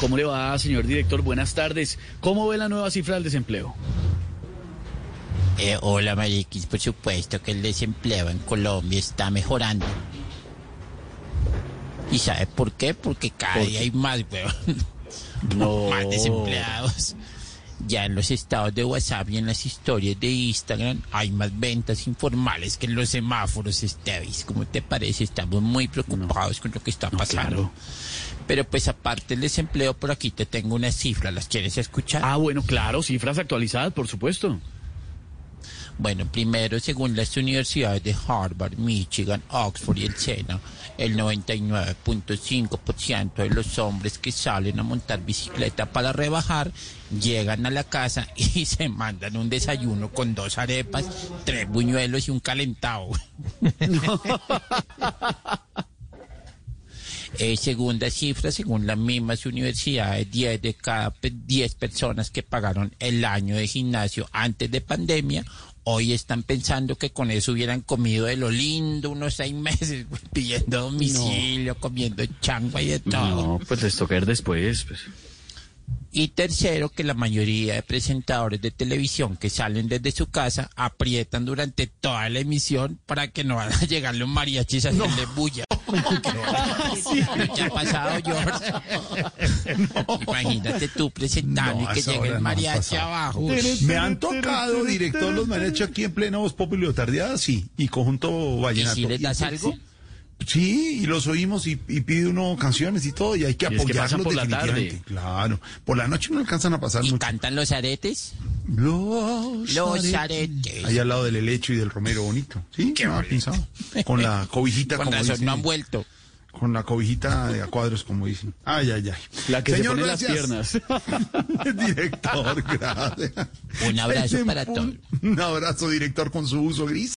¿Cómo le va, señor director? Buenas tardes. ¿Cómo ve la nueva cifra del desempleo? Eh, hola, Mariquis. Por supuesto que el desempleo en Colombia está mejorando. ¿Y sabe por qué? Porque cada ¿Por día qué? hay más, weón. No. más desempleados. Ya en los estados de WhatsApp y en las historias de Instagram hay más ventas informales que en los semáforos, Estevis. ¿Cómo te parece? Estamos muy preocupados con lo que está No, pasando. claro. Pero pues aparte del desempleo, por aquí te tengo una cifra. ¿Las quieres escuchar? Ah, bueno, claro, cifras actualizadas, por supuesto. Bueno, primero, según las universidades de Harvard, Michigan, Oxford y el SENA, el 99.5% de los hombres que salen a montar bicicleta para rebajar llegan a la casa y se mandan un desayuno con dos arepas, tres buñuelos y un calentado. Eh, segunda cifra, según las mismas universidades, 10 de cada pe- 10 personas que pagaron el año de gimnasio antes de pandemia, hoy están pensando que con eso hubieran comido de lo lindo unos seis meses, pidiendo domicilio, comiendo changua y de todo. No, pues les toca ir después. Pues. Y tercero, que la mayoría de presentadores de televisión que salen desde su casa aprietan durante toda la emisión para que no van a llegar los mariachis a hacerle bulla. Lo que ha pasado, George. Imagínate tú presentando No, y que llegue el no mariachi abajo. Me han tocado, director, los mariachis aquí en plena voz popular tardeada, sí, y conjunto ¿Y vallenato. si les das Y- algo? Sí, y los oímos y, y pide uno canciones y todo, y hay que Y es que pasan apoyarlos por la definitivamente. Claro, por la noche no alcanzan a pasar ¿Y mucho. cantan los aretes? Los, Los aretes. Ahí al lado del helecho y del romero bonito. Sí, Qué no, bonito. pensado. Con la cobijita, Con como razón dicen, no han vuelto. Con la cobijita de a cuadros, como dicen. Ay, ay, ay. La que Señor, se pone las piernas. director, gracias. Un abrazo Ese para todos. Un abrazo, director, con su uso gris.